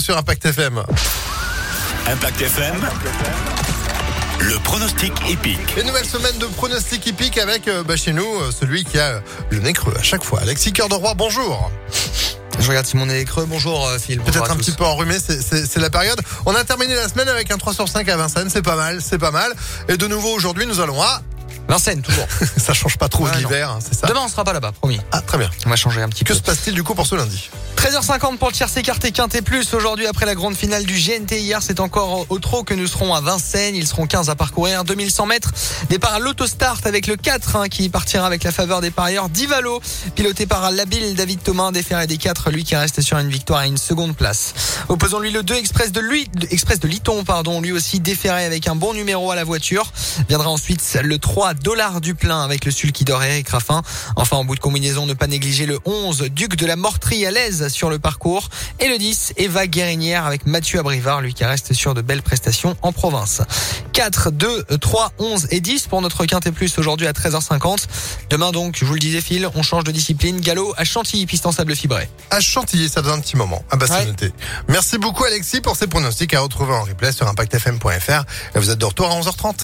sur Impact FM. Impact FM. Le pronostic épique. Une nouvelle semaine de pronostic hippique avec euh, bah, chez nous euh, celui qui a le nez creux à chaque fois. Alexis Cœur de Roi, bonjour. Je regarde si mon nez est creux. Bonjour euh, Phil. Peut-être un tous. petit peu enrhumé, c'est- la période. On a terminé la semaine avec un 3 sur 5 à Vincennes, c'est pas mal, c'est pas mal. Et de nouveau aujourd'hui nous allons à... Vincennes, toujours. Ça change pas trop Ouais, l'hiver, hein, c'est ça Demain, on sera pas là-bas, promis. Ah très bien. On va changer un petit Que peu. se passe-t-il du coup pour ce lundi? 13h50 pour le tiers écarté Quintet Plus. Aujourd'hui, après la grande finale du GNT hier, c'est encore au trot que nous serons à Vincennes. Ils seront 15 à parcourir, 2100 mètres. Départ à l'autostart avec le 4 hein, qui partira avec la faveur des parieurs d'Ivalo, piloté par l'habile David Thomas, déféré des 4, lui qui reste sur une victoire et une seconde place. Opposons-lui le 2 Express de lui, Express de Liton, pardon, lui aussi déféré avec un bon numéro à la voiture. Viendra ensuite le 3 dollars du plein avec le sulky d'or Eric Raffin. Enfin, en bout de combinaison, ne pas négliger le 11 Duc de la Mortrie à l'aise sur le parcours. Et le 10 Eva Guérinière avec Mathieu Abrivard, lui qui reste sur de belles prestations en province. 4, 2, 3, 11 et 10 pour notre quintet plus aujourd'hui à 13h50. Demain donc, je vous le disais Phil, on change de discipline. Galop à Chantilly, piste en sable fibré. À Chantilly, ça faisait un petit moment. Ah bah c'est Ouais. noté. Merci beaucoup Alexis pour ces pronostics à retrouver en replay sur impactfm.fr. Et Vous êtes de retour à 11h30.